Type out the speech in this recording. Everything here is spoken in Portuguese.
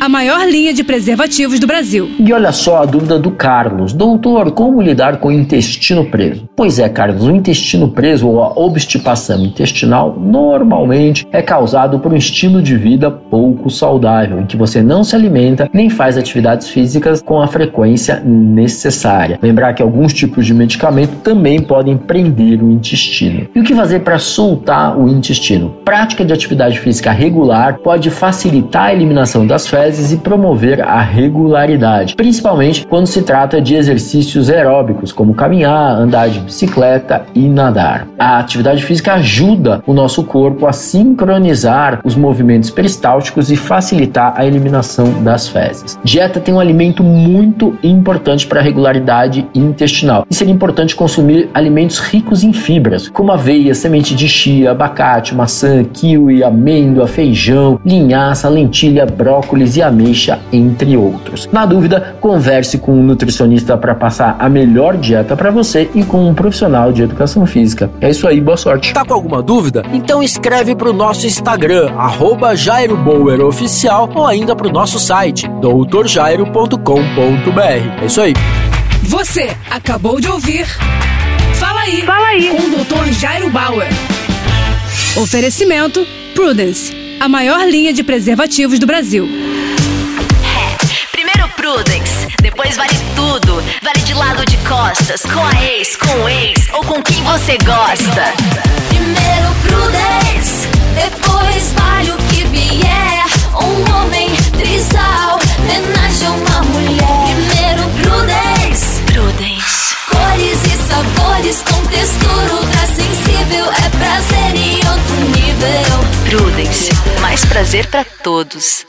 a maior linha de preservativos do Brasil. E olha só a dúvida do Carlos. Doutor, como lidar com o intestino preso? Pois é, Carlos, o intestino preso ou a obstipação intestinal normalmente é causado por um estilo de vida pouco saudável, em que você não se alimenta nem faz atividades físicas com a frequência necessária. Lembrar que alguns tipos de medicamento também podem prender o intestino. E o que fazer para soltar o intestino? Prática de atividade física regular pode facilitar a eliminação das fezes fezes e promover a regularidade, principalmente quando se trata de exercícios aeróbicos, como caminhar, andar de bicicleta e nadar. A atividade física ajuda o nosso corpo a sincronizar os movimentos peristálticos e facilitar a eliminação das fezes. Dieta tem um alimento muito importante para a regularidade intestinal e seria importante consumir alimentos ricos em fibras, como aveia, semente de chia, abacate, maçã, kiwi, amêndoa, feijão, linhaça, lentilha, brócolis e ameixa, entre outros. Na dúvida, converse com um nutricionista para passar a melhor dieta para você e com um profissional de educação física. É isso aí, boa sorte. Tá com alguma dúvida? Então escreve para o nosso Instagram, arroba Oficial, ou ainda para o nosso site, doutorjairo.com.br. É isso aí. Você acabou de ouvir Fala aí, Fala aí. com o Dr. Jairo Bauer. Oferecimento Prudence, a maior linha de preservativos do Brasil. Com a ex, com o ex ou com quem você gosta. Primeiro Prudence, depois vale o que vier. Um homem trisal, homenagem a uma mulher. Primeiro Prudence, Prudence. cores e sabores com textura ultra sensível. É prazer em outro nível. Prudence. Mais prazer pra todos.